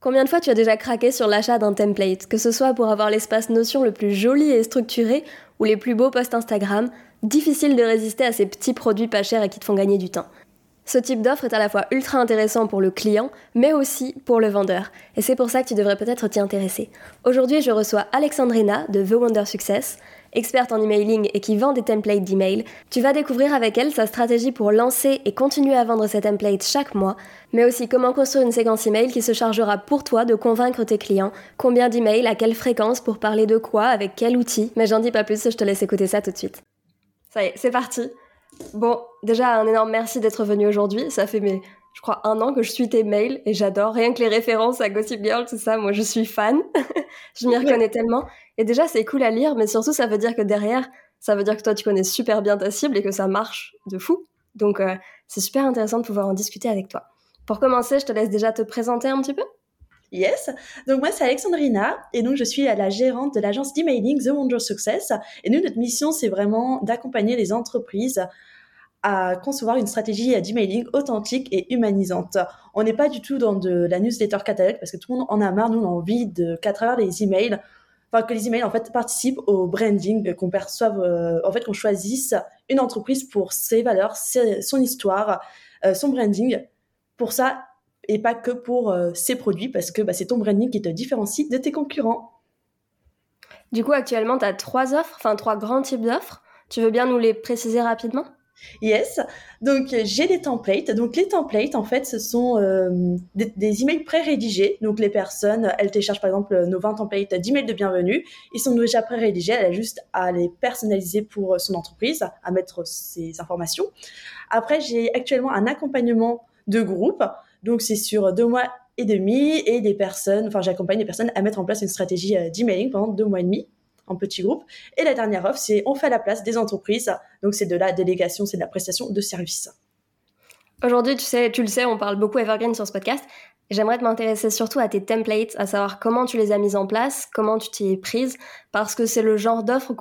Combien de fois tu as déjà craqué sur l'achat d'un template, que ce soit pour avoir l'espace Notion le plus joli et structuré ou les plus beaux posts Instagram, difficile de résister à ces petits produits pas chers et qui te font gagner du temps. Ce type d'offre est à la fois ultra intéressant pour le client, mais aussi pour le vendeur. Et c'est pour ça que tu devrais peut-être t'y intéresser. Aujourd'hui, je reçois Alexandrina de The Wonder Success, experte en emailing et qui vend des templates d'email. Tu vas découvrir avec elle sa stratégie pour lancer et continuer à vendre ces templates chaque mois, mais aussi comment construire une séquence email qui se chargera pour toi de convaincre tes clients, combien d'emails, à quelle fréquence, pour parler de quoi, avec quel outil. Mais j'en dis pas plus, je te laisse écouter ça tout de suite. Ça y est, c'est parti. Bon, déjà un énorme merci d'être venu aujourd'hui. Ça fait mes, je crois, un an que je suis tes mails et j'adore. Rien que les références à Gossip Girl, tout ça, moi je suis fan. je m'y reconnais tellement. Et déjà c'est cool à lire, mais surtout ça veut dire que derrière, ça veut dire que toi tu connais super bien ta cible et que ça marche de fou. Donc euh, c'est super intéressant de pouvoir en discuter avec toi. Pour commencer, je te laisse déjà te présenter un petit peu. Yes. Donc moi c'est Alexandrina et donc je suis la gérante de l'agence d'emailing The Wonder Success et nous notre mission c'est vraiment d'accompagner les entreprises à concevoir une stratégie d'emailing authentique et humanisante. On n'est pas du tout dans de la newsletter catalogue parce que tout le monde en a marre, nous on a envie qu'à travers les emails, enfin que les emails en fait participent au branding, qu'on perçoive, euh, en fait qu'on choisisse une entreprise pour ses valeurs, son histoire, euh, son branding. Pour ça, et pas que pour euh, ses produits parce que bah, c'est ton branding qui te différencie de tes concurrents. Du coup, actuellement, tu as trois offres, enfin trois grands types d'offres. Tu veux bien nous les préciser rapidement? Yes. Donc j'ai des templates. Donc les templates, en fait, ce sont euh, des, emails pré-rédigés. Donc les personnes, elles téléchargent par exemple nos 20 templates d'emails de bienvenue. Ils sont déjà pré-rédigés. Elle a juste à les personnaliser pour son entreprise, à mettre ses informations. Après, j'ai actuellement un accompagnement de groupe. Donc c'est sur deux mois et demi et des personnes, enfin j'accompagne des personnes à mettre en place une stratégie euh, d'emailing pendant deux mois et demi en petit groupe. Et la dernière offre, c'est on fait la place des entreprises. Donc c'est de la délégation, c'est de la prestation de services. Aujourd'hui, tu sais, tu le sais, on parle beaucoup Evergreen sur ce podcast. J'aimerais m'intéresser surtout à tes templates, à savoir comment tu les as mises en place, comment tu t'y es prise, parce que c'est le genre d'offre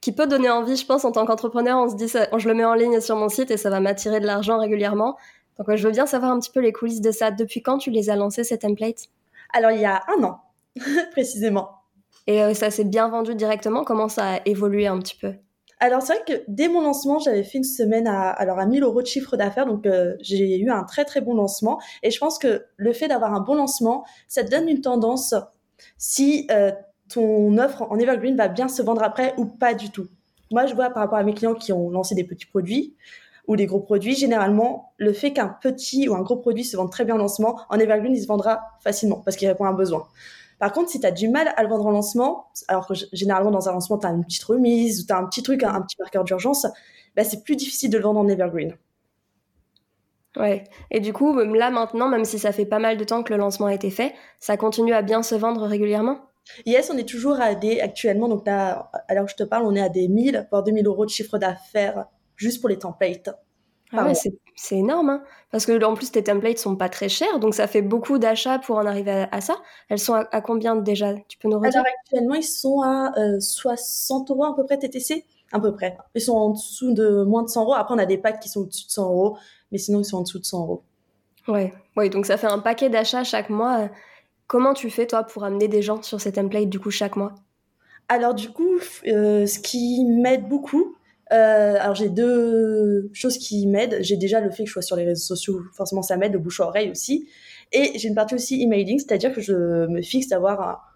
qui peut donner envie, je pense, en tant qu'entrepreneur. On se dit, je le mets en ligne sur mon site et ça va m'attirer de l'argent régulièrement. Donc, je veux bien savoir un petit peu les coulisses de ça. Depuis quand tu les as lancés, ces templates? Alors, il y a un an, précisément. Et euh, ça s'est bien vendu directement? Comment ça a évolué un petit peu? Alors c'est vrai que dès mon lancement, j'avais fait une semaine à alors à 1000 euros de chiffre d'affaires, donc euh, j'ai eu un très très bon lancement. Et je pense que le fait d'avoir un bon lancement, ça te donne une tendance si euh, ton offre en evergreen va bien se vendre après ou pas du tout. Moi, je vois par rapport à mes clients qui ont lancé des petits produits, ou des gros produits, généralement, le fait qu'un petit ou un gros produit se vende très bien en lancement, en Evergreen, il se vendra facilement parce qu'il répond à un besoin. Par contre, si tu as du mal à le vendre en lancement, alors que généralement dans un lancement, tu as une petite remise ou tu as un petit truc, un, petit marqueur d'urgence, bah, c'est plus difficile de le vendre en Evergreen. Ouais. Et du coup, là maintenant, même si ça fait pas mal de temps que le lancement a été fait, ça continue à bien se vendre régulièrement? Yes, on est toujours à des, actuellement, donc là, alors que je te parle, on est à des 1000, voire 2000 euros de chiffre d'affaires juste pour les templates. Ah ouais, c'est énorme, hein parce que en plus tes templates sont pas très chers, donc ça fait beaucoup d'achats pour en arriver à, ça. Elles sont à, combien déjà? Tu peux nous redire? Alors actuellement ils sont à 60 euh, euros à peu près TTC, à peu près. Ils sont en dessous de moins de 100 euros. Après on a des packs qui sont au-dessus de 100 euros, mais sinon ils sont en dessous de 100 euros. Ouais, ouais, donc ça fait un paquet d'achats chaque mois. Comment tu fais toi pour amener des gens sur ces templates du coup chaque mois? Alors du coup, euh, ce qui m'aide beaucoup, euh, alors j'ai deux choses qui m'aident. J'ai déjà le fait que je sois sur les réseaux sociaux, forcément ça m'aide, le bouche à oreille aussi. Et j'ai une partie aussi emailing, c'est-à-dire que je me fixe d'avoir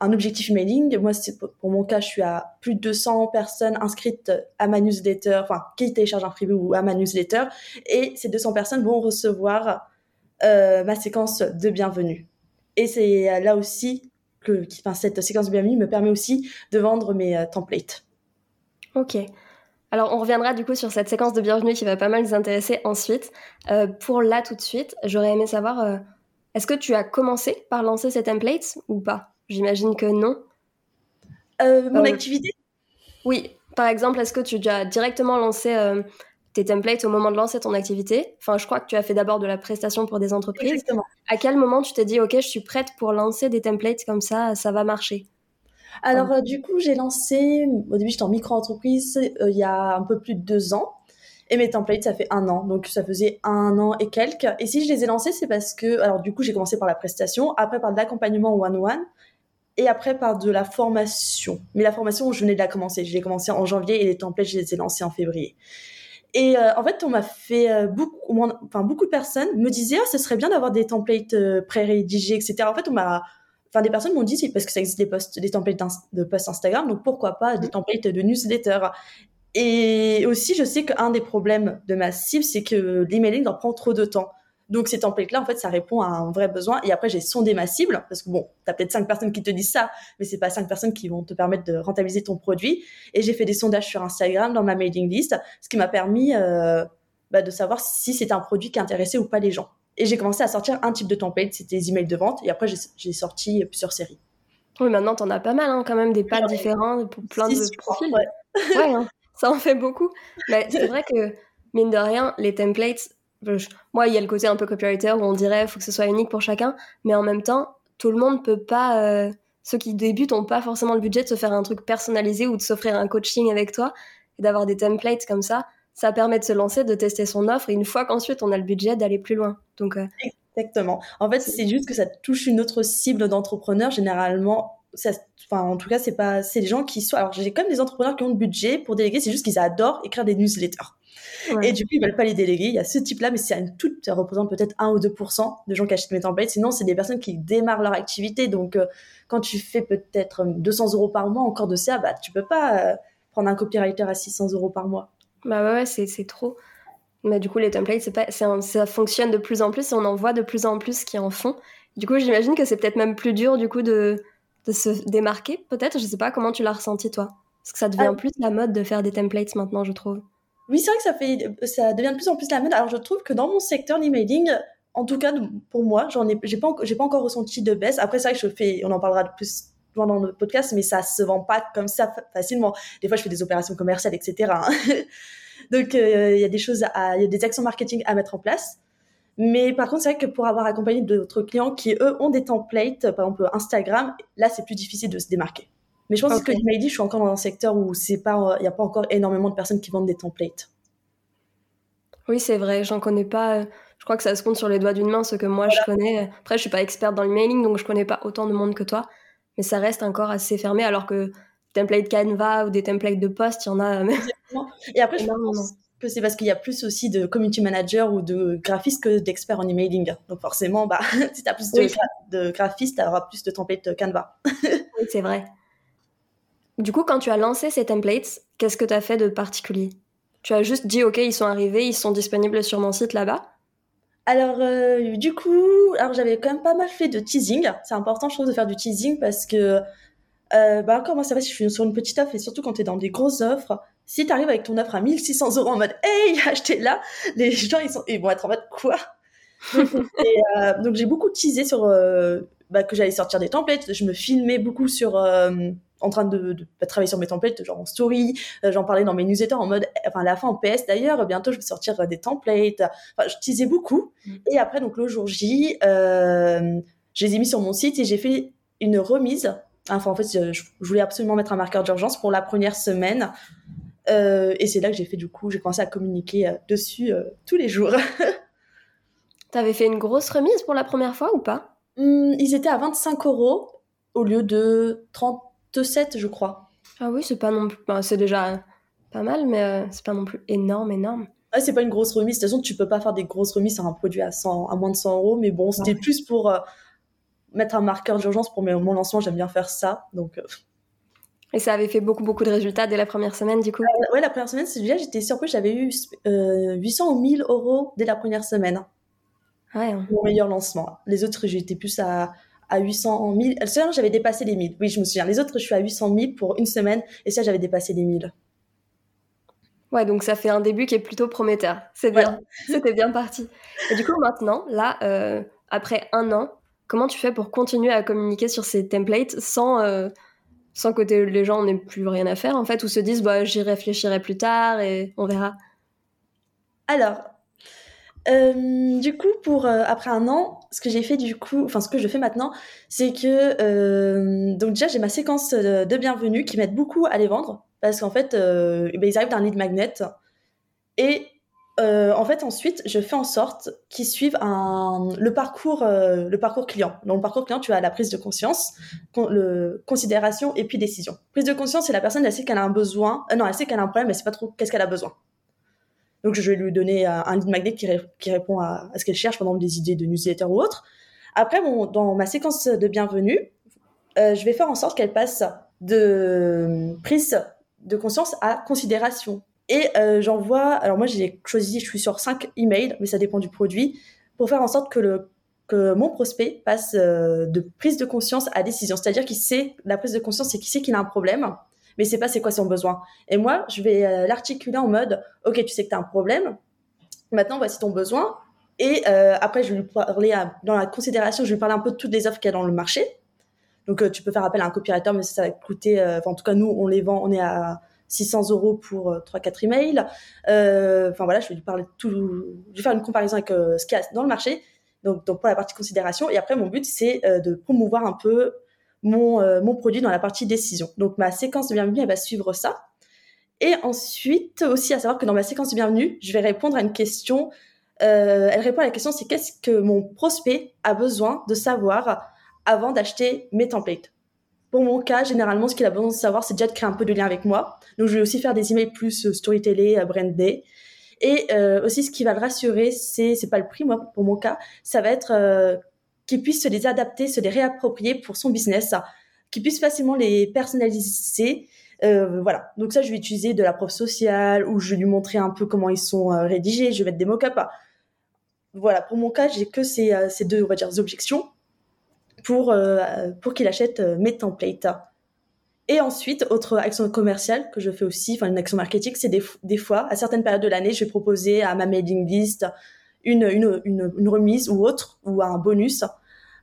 un, objectif emailing. Moi, pour mon cas, je suis à plus de 200 personnes inscrites à ma newsletter, enfin qui téléchargent un freebie ou à ma newsletter, et ces 200 personnes vont recevoir euh, ma séquence de bienvenue. Et c'est là aussi que, enfin, cette séquence de bienvenue me permet aussi de vendre mes euh, templates. Ok. Alors, on reviendra du coup sur cette séquence de bienvenue qui va pas mal nous intéresser ensuite. Euh, pour là, tout de suite, j'aurais aimé savoir, euh, est-ce que tu as commencé par lancer ces templates ou pas? J'imagine que non. Euh, mon activité? Oui. Par exemple, est-ce que tu as directement lancé tes templates au moment de lancer ton activité? Enfin, je crois que tu as fait d'abord de la prestation pour des entreprises. Exactement. À quel moment tu t'es dit, OK, je suis prête pour lancer des templates comme ça, ça va marcher? Alors, euh, du coup, j'ai lancé, au début, j'étais en micro-entreprise euh, il y a un peu plus de deux ans. Et mes templates, ça fait un an. Donc, ça faisait un an et quelques. Et si je les ai lancés, c'est parce que, alors, du coup, j'ai commencé par la prestation, après par de l'accompagnement one-one, et après par de la formation. Mais la formation, je venais de la commencer. Je l'ai commencé en janvier et les templates, je les ai lancés en février. Et euh, en fait, on m'a fait euh, beaucoup, enfin beaucoup de personnes me disaient, ah, ce serait bien d'avoir des templates euh, pré-rédigés, etc. En fait, on m'a, enfin des personnes m'ont dit, c'est parce que ça existe des posts, des templates de posts Instagram, donc pourquoi pas des templates de newsletter. Et aussi, je sais qu'un des problèmes de ma cible, c'est que l'emailing leur prend trop de temps. Donc ces templates-là, en fait, ça répond à un vrai besoin. Et après, j'ai sondé ma cible, parce que bon, tu as peut-être cinq personnes qui te disent ça, mais c'est pas cinq personnes qui vont te permettre de rentabiliser ton produit. Et j'ai fait des sondages sur Instagram dans ma mailing list, ce qui m'a permis euh, bah, de savoir si c'était un produit qui intéressait ou pas les gens. Et j'ai commencé à sortir un type de template, c'était les emails de vente. Et après, j'ai sorti plusieurs séries. Oui, maintenant, tu en as pas mal, hein, quand même, des packs différents pour plein de profils. Ouais, ouais hein. ça en fait beaucoup. Mais c'est vrai que, mine de rien, les templates, moi, il y a le côté un peu copywriter où on dirait faut que ce soit unique pour chacun, mais en même temps, tout le monde peut pas. Euh, ceux qui débutent n'ont pas forcément le budget de se faire un truc personnalisé ou de s'offrir un coaching avec toi et d'avoir des templates comme ça. Ça permet de se lancer, de tester son offre et une fois qu'ensuite on a le budget d'aller plus loin. Donc euh, exactement. En fait, c'est juste que ça touche une autre cible d'entrepreneurs généralement. enfin, en tout cas, c'est pas, c'est des gens qui sont. Alors, j'ai même des entrepreneurs qui ont le budget pour déléguer. C'est juste qu'ils adorent écrire des newsletters. Et du coup, ils veulent pas les déléguer. Il y a ce type-là, mais c'est une toute, ça représente peut-être 1 ou 2% de gens qui achètent mes templates. Sinon, c'est des personnes qui démarrent leur activité. Donc, euh, quand tu fais peut-être 200 euros par mois encore de ça, bah, tu peux pas euh, prendre un copywriter à 600 euros par mois. Bah ouais, c'est, c'est trop. Mais du coup, les templates, c'est pas, ça fonctionne de plus en plus et on en voit de plus en plus qui en font. Du coup, j'imagine que c'est peut-être même plus dur, du coup, de, de se démarquer, peut-être. Je sais pas comment tu l'as ressenti, toi. Parce que ça devient ah. plus la mode de faire des templates maintenant, je trouve. Oui, c'est vrai que ça fait, ça devient de plus en plus la mode. Alors, je trouve que dans mon secteur, l'emailing, en tout cas, pour moi, j'en ai, j'ai pas, j'ai pas encore ressenti de baisse. Après, c'est vrai que je fais, on en parlera de plus dans le podcast, mais ça se vend pas comme ça facilement. Des fois, je fais des opérations commerciales, etc. Hein. Donc, euh, il y a des choses il y a des actions marketing à mettre en place. Mais par contre, c'est vrai que pour avoir accompagné d'autres clients qui, eux, ont des templates, par exemple Instagram, là, c'est plus difficile de se démarquer. Mais je pense que que dit, je suis encore dans un secteur où il n'y a pas encore énormément de personnes qui vendent des templates. Oui, c'est vrai, j'en connais pas. Euh, je crois que ça se compte sur les doigts d'une main ce que moi je connais. Après, je suis pas experte dans l'emailing, donc je connais pas autant de monde que toi. Mais ça reste encore assez fermé, alors que template Canva ou des templates de poste, il y en a. Et après, je pense que c'est parce qu'il y a plus aussi de community manager ou de graphistes que d'experts en emailing. Donc forcément, bah, si tu as plus de, de graphistes, tu auras plus de templates Canva. oui, c'est vrai. Du coup, quand tu as lancé ces templates, qu'est-ce que tu as fait de particulier? Tu as juste dit, OK, ils sont arrivés, ils sont disponibles sur mon site là-bas? Alors, euh, du coup, alors j'avais quand même pas mal fait de teasing. C'est important, je trouve, de faire du teasing parce que, euh, bah, encore moi, ça va si je suis sur une petite offre et surtout quand tu es dans des grosses offres, si tu arrives avec ton offre à 1600 euros en mode, hey, achetez là, les gens, ils, sont, ils vont être en mode, quoi? Euh, donc, j'ai beaucoup teasé sur bah, que j'allais sortir des templates. Je me filmais beaucoup sur en train de, travailler sur mes templates, genre en story. Euh, j'en parlais dans mes newsletters en mode, enfin, à la fin en PS d'ailleurs, bientôt je vais sortir euh, des templates. Enfin, je disais beaucoup. Mm. Et après, donc, le jour J, euh, je les ai mis sur mon site et j'ai fait une remise. Enfin, en fait, je, voulais absolument mettre un marqueur d'urgence pour la première semaine. et c'est là que j'ai fait, du coup, j'ai commencé à communiquer dessus tous les jours. T'avais fait une grosse remise pour la première fois ou pas? Hum, Ils étaient à 25 euros au lieu de 30 7, je crois. Ah oui, c'est pas non plus. c'est déjà pas mal, mais euh, c'est pas non plus énorme, énorme. Ah, c'est pas une grosse remise. De toute façon, tu peux pas faire des grosses remises sur un produit à, 100, à moins de 100 euros, mais bon, c'était plus pour euh, mettre un marqueur d'urgence pour mon lancement. J'aime bien faire ça. Donc. Euh. Et ça avait fait beaucoup, beaucoup de résultats dès la première semaine, du coup? Ouais, la première semaine, celui-là, j'étais surprise. J'avais eu 800 ou 1000 euros dès la première semaine. Ouais. Mon meilleur lancement. Les autres, j'étais plus à à 800 000. Ça, j'avais dépassé les 1000. Oui, je me souviens. Les autres, je suis à 800 000 pour une semaine. Et ça, j'avais dépassé les 1000. Ouais, donc ça fait un début qui est plutôt prometteur. C'est bien. C'était bien parti. Et du coup, maintenant, là, euh, après un an, comment tu fais pour continuer à communiquer sur ces templates sans, euh, sans que les gens n'aient plus rien à faire, en fait, ou se disent, bah, j'y réfléchirai plus tard et on verra? Alors, euh, du coup, pour euh, après un an, ce que j'ai fait du coup, enfin ce que je fais maintenant, c'est que euh, donc déjà j'ai ma séquence de bienvenue qui m'aide beaucoup à les vendre parce qu'en fait, eh ben, ils arrivent d'un lead magnet et en fait, ensuite, je fais en sorte qu'ils suivent le parcours, le parcours client. Dans le parcours client, tu as la prise de conscience, le considération et puis décision. Prise de conscience, c'est la personne, elle sait qu'elle a un besoin, non, elle sait qu'elle a un problème, mais sait pas trop qu'est-ce qu'elle a besoin. Donc, je vais lui donner un lead magnet qui, qui répond à, ce qu'elle cherche, pendant des idées de newsletter ou autre. Après, dans ma séquence de bienvenue, je vais faire en sorte qu'elle passe de prise de conscience à considération et euh, j'envoie, alors moi j'ai choisi, je suis sur 5 emails, mais ça dépend du produit, pour faire en sorte que, mon prospect passe euh, de prise de conscience à décision. C'est-à-dire qu'il sait, la prise de conscience, c'est qu'il sait qu'il a un problème, mais sait pas c'est quoi son besoin. Et moi, je vais euh, l'articuler en mode, ok, tu sais que tu as un problème, maintenant voici ton besoin. Et euh, après, je vais lui parler dans la considération, je vais lui parler un peu de toutes les offres qu'il y a dans le marché. Donc tu peux faire appel à un copywriter, mais ça va coûter, en tout cas nous, on les vend, on est à 600 euros pour 3-4 euh, emails. Euh, enfin voilà, je vais lui parler tout, je vais faire une comparaison avec euh, ce qu'il y a dans le marché. Donc, pour la partie considération. Et après, mon but, c'est de promouvoir un peu mon, mon produit dans la partie décision. Donc ma séquence de bienvenue, elle va suivre ça. Et ensuite, aussi à savoir que dans ma séquence de bienvenue, je vais répondre à une question. elle répond à la question, c'est qu'est-ce que mon prospect a besoin de savoir avant d'acheter mes templates? Pour mon cas, généralement, ce qu'il a besoin de savoir, c'est déjà de créer un peu de lien avec moi. Donc, je vais aussi faire des emails plus euh, storytelling, euh, branded. Et euh, aussi, ce qui va le rassurer, c'est c'est pas le prix, moi, pour mon cas, ça va être euh, qu'il puisse se les adapter, se les réapproprier pour son business, qu'il puisse facilement les personnaliser. Euh, voilà. Donc ça, je vais utiliser de la preuve sociale ou je vais lui montrer un peu comment ils sont rédigés. Je vais mettre des mock-ups. Voilà. Pour mon cas, j'ai que ces, ces deux, on va dire, objections pour, euh, pour qu'il achète euh, mes templates. Et ensuite, autre action commerciale que je fais aussi, enfin une action marketing, c'est des, des, fois, à certaines périodes de l'année, je vais proposer à ma mailing list une, une, une, une remise ou autre, ou un bonus,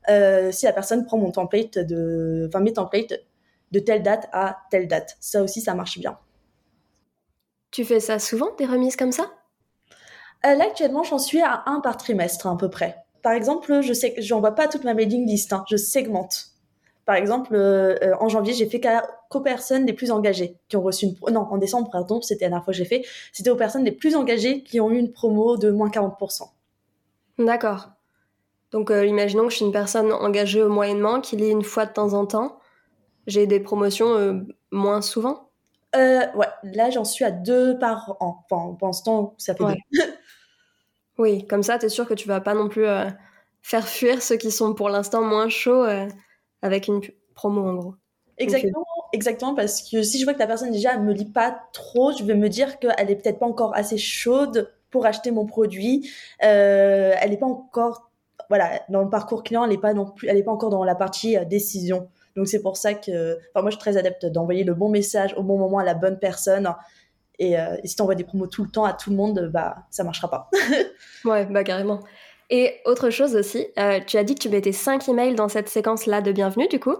euh, si la personne prend mon template de, enfin mes templates de telle date à telle date. Ça aussi, ça marche bien. Tu fais ça souvent, des remises comme ça? Euh, Là, actuellement, j'en suis à un par trimestre à peu près par exemple, je sais que j'envoie pas toute ma mailing list, hein, je segmente. Par exemple, euh, en janvier, j'ai fait qu'aux personnes les plus engagées qui ont reçu une non en décembre pardon, c'était la dernière fois que j'ai fait, c'était aux personnes les plus engagées qui ont eu une promo de moins 40%. D'accord. Donc euh, imaginons que je suis une personne engagée moyennement qui lit une fois de temps en temps. J'ai des promotions moins souvent? ouais, là j'en suis à deux par an. Enfin, pour l'instant, ça fait deux. Oui, comme ça, tu es sûr que tu vas pas non plus euh, faire fuir ceux qui sont pour l'instant moins chauds euh, avec une promo en gros. Exactement, exactement, parce que si je vois que la personne déjà ne me lit pas trop, je vais me dire qu'elle est peut-être pas encore assez chaude pour acheter mon produit. Euh, elle n'est pas encore, voilà, dans le parcours client, elle n'est pas non plus, elle est pas encore dans la partie décision. Donc c'est pour ça que, enfin moi je suis très adepte d'envoyer le bon message au bon moment à la bonne personne. Et, euh, et si tu envoies des promos tout le temps à tout le monde, bah ça marchera pas. ouais, bah carrément. Et autre chose aussi, euh, tu as dit que tu mettais 5 emails dans cette séquence-là de bienvenue, du coup?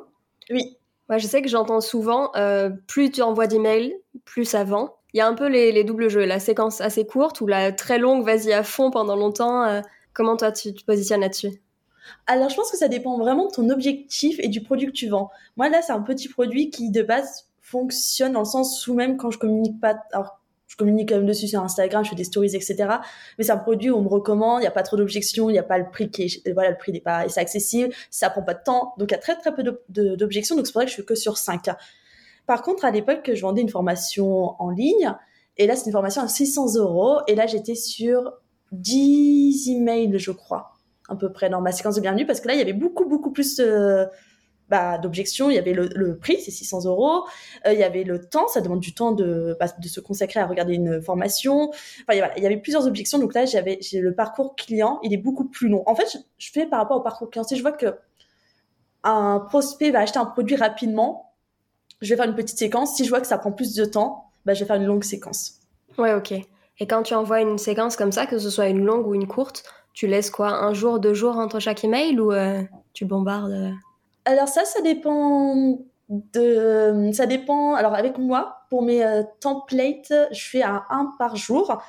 Oui. Ouais, je sais que j'entends souvent, euh, plus tu envoies d'emails, plus ça vend. Il y a un peu les, les, doubles jeux, la séquence assez courte ou la très longue, vas-y à fond pendant longtemps. Euh, comment toi, tu te positionnes là-dessus? Alors, je pense que ça dépend vraiment de ton objectif et du produit que tu vends. Moi, là, c'est un petit produit qui, de base, fonctionne dans le sens où même quand je communique pas, je communique quand même dessus sur Instagram, je fais des stories, etc. Mais c'est un produit où on me recommande, il n'y a pas trop d'objections, il n'y a pas le prix qui est, voilà, le prix n'est pas, c'est accessible, ça prend pas de temps, donc il y a très très peu d'objections, donc c'est pour ça que je suis que sur 5. Par contre, à l'époque, je vendais une formation en ligne, et là, c'est une formation à 600 euros, et là, j'étais sur 10 emails, je crois, à peu près dans ma séquence de bienvenue, parce que là, il y avait beaucoup, beaucoup plus euh, bah, d'objections. Il y avait le, prix, c'est 600 euros. Euh, il y avait le temps, ça demande du temps de, bah, se consacrer à regarder une formation. Enfin, il y avait plusieurs objections. Donc là, j'avais le parcours client, il est beaucoup plus long. En fait, je, fais par rapport au parcours client. Si je vois que un prospect va acheter un produit rapidement, je vais faire une petite séquence. Si je vois que ça prend plus de temps, bah, je vais faire une longue séquence. Ouais, ok. Et quand tu envoies une séquence comme ça, que ce soit une longue ou une courte, tu laisses quoi? Un jour, deux jours entre chaque email ou euh, tu bombardes euh? Alors ça, ça dépend de, ça dépend. Alors avec moi, pour mes euh, templates, je fais un 1 par jour.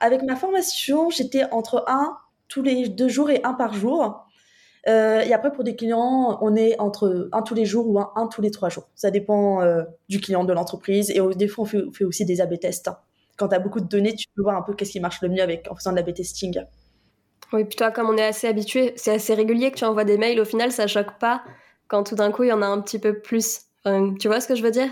Avec ma formation, j'étais entre un tous les deux jours et un par jour. Euh, et après, pour des clients, on est entre un tous les jours ou un, tous les trois jours. Ça dépend euh, du client, de l'entreprise. Et des fois, on fait, aussi des AB tests. quand tu as beaucoup de données, tu peux voir un peu qu'est-ce qui marche le mieux avec, en faisant de la B-testing. Oui, puis toi, comme on est assez habitué, c'est assez régulier que tu envoies des mails, au final, ça choque pas quand tout d'un coup, il y en a un petit peu plus. tu vois ce que je veux dire?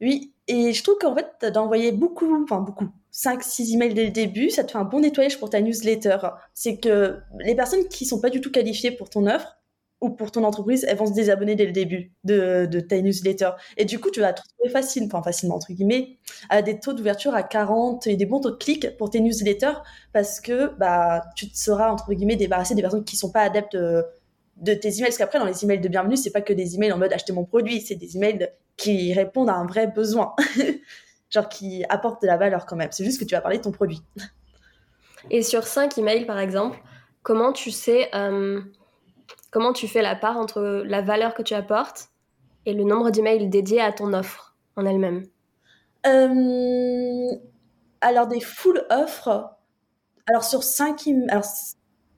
Oui, et je trouve qu'en fait, d'envoyer beaucoup, enfin beaucoup, 5-6 emails dès le début, ça te fait un bon nettoyage pour ta newsletter. C'est que les personnes qui sont pas du tout qualifiées pour ton offre, ou pour ton entreprise, elles vont se désabonner dès le début de, ta newsletter. Et du coup, tu vas te retrouver facile, enfin facilement entre guillemets, à des taux d'ouverture à 40 et des bons taux de clics pour tes newsletters parce que bah, tu te seras entre guillemets débarrassé des personnes qui sont pas adeptes de, de tes emails. Parce qu'après, dans les emails de bienvenue, c'est pas que des emails en mode acheter mon produit, c'est des emails qui répondent à un vrai besoin. Genre qui apportent de la valeur quand même. C'est juste que tu vas parler de ton produit. Et sur 5 emails, par exemple, comment tu sais. Euh, Comment tu fais la part entre la valeur que tu apportes et le nombre d'emails dédiés à ton offre en elle-même? Euh, Alors, des full offres, alors sur 5 alors,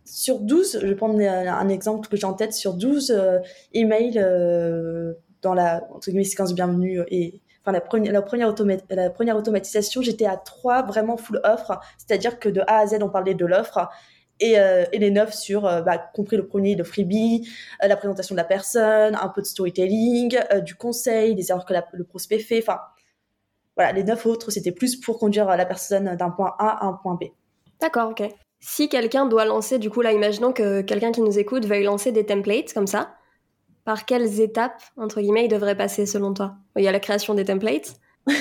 sur 12, je vais prendre un exemple que j'ai en tête, sur 12 euh, emails euh, dans la entre guillemets, séquence bienvenue et enfin la première, la première, la première automatisation, j'étais à 3 vraiment full offres, c'est-à-dire que de A à Z, on parlait de l'offre et, euh, et, les neuf sur, euh, bah, compris le premier, le freebie, euh, la présentation de la personne, un peu de storytelling, du conseil, des erreurs que le prospect fait. Enfin, voilà, les neuf autres, c'était plus pour conduire la personne d'un point A à un point B. D'accord, ok. Si quelqu'un doit lancer, du coup, là, imaginons que quelqu'un qui nous écoute veuille lancer des templates comme ça, par quelles étapes, entre guillemets, il devrait passer selon toi? Il y a la création des templates.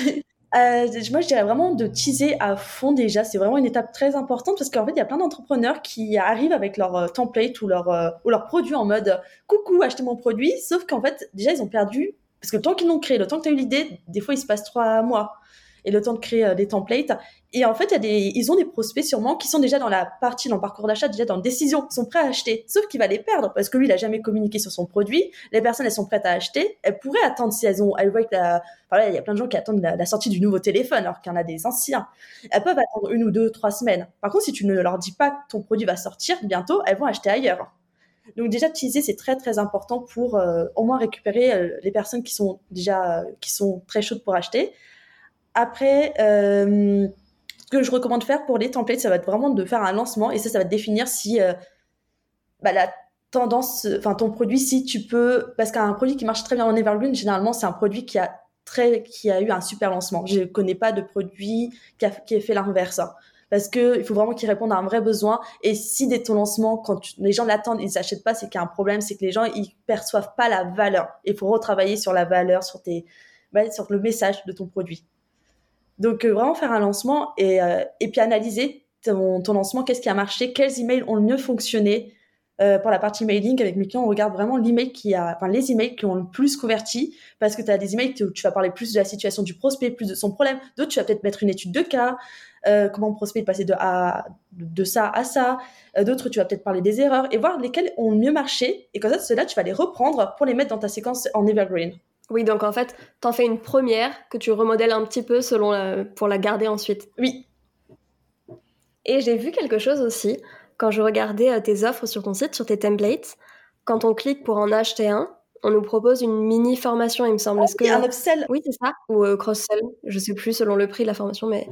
Euh, moi, je dirais vraiment de teaser à fond déjà. C'est vraiment une étape très importante parce qu'en fait, il y a plein d'entrepreneurs qui arrivent avec leur euh, template ou leur, euh, ou produit en mode coucou, achetez mon produit. Sauf qu'en fait, déjà, ils ont perdu parce que le temps qu'ils l'ont créé, le temps que tu as eu l'idée, des fois, il se passe trois mois et le temps de créer euh, des templates. Et en fait, ils ont des prospects sûrement qui sont déjà dans la partie, dans le parcours d'achat, déjà dans la décision, ils sont prêts à acheter. Sauf qu'il va les perdre parce que lui, il a jamais communiqué sur son produit. Les personnes, elles sont prêtes à acheter. Elles pourraient attendre si elles ont, elles voient que il y a plein de gens qui attendent la, sortie du nouveau téléphone alors qu'il y en a des anciens. Elles peuvent attendre une ou deux, trois semaines. Par contre, si tu ne leur dis pas que ton produit va sortir bientôt, elles vont acheter ailleurs. Donc déjà utiliser c'est très très important pour euh, au moins récupérer euh, les personnes qui sont déjà qui sont très chaudes pour acheter. Après, euh, ce que je recommande de faire pour les templates, ça va être vraiment de faire un lancement et ça, ça va définir si euh, bah, la tendance, enfin ton produit, si tu peux, parce qu'un produit qui marche très bien en Evergreen, généralement, c'est un produit qui a très, qui a eu un super lancement. Je ne connais pas de produit qui a, fait l'inverse. Hein. parce que il faut vraiment qu'il réponde à un vrai besoin. Et si dès ton lancement, quand les gens l'attendent, ils s'achètent pas, c'est qu'il y a un problème, c'est que les gens ils perçoivent pas la valeur. Il faut retravailler sur la valeur, sur tes, sur le message de ton produit. Donc, euh, vraiment faire un lancement et, euh, et puis analyser ton, ton lancement, qu'est-ce qui a marché, quels emails ont le mieux fonctionné. Euh, pour la partie mailing, avec mes on regarde vraiment l'email qui a, enfin, les emails qui ont le plus converti, parce que tu as des emails où tu vas parler plus de la situation du prospect, plus de son problème. D'autres, tu vas peut-être mettre une étude de cas, comment le prospect est passé de, à, de ça à ça. D'autres, tu vas peut-être parler des erreurs et voir lesquels ont mieux marché. Et comme ça, ceux-là, tu vas les reprendre pour les mettre dans ta séquence en evergreen. Oui, donc en fait, t'en fais une première que tu remodèles un petit peu selon pour la garder ensuite. Oui. Et j'ai vu quelque chose aussi quand je regardais euh, tes offres sur ton site, sur tes templates. Quand on clique pour en acheter un, on nous propose une mini formation, il me semble. Est-ce que un upsell Oui, c'est ça. Ou euh, cross-sell, je sais plus selon le prix de la formation, mais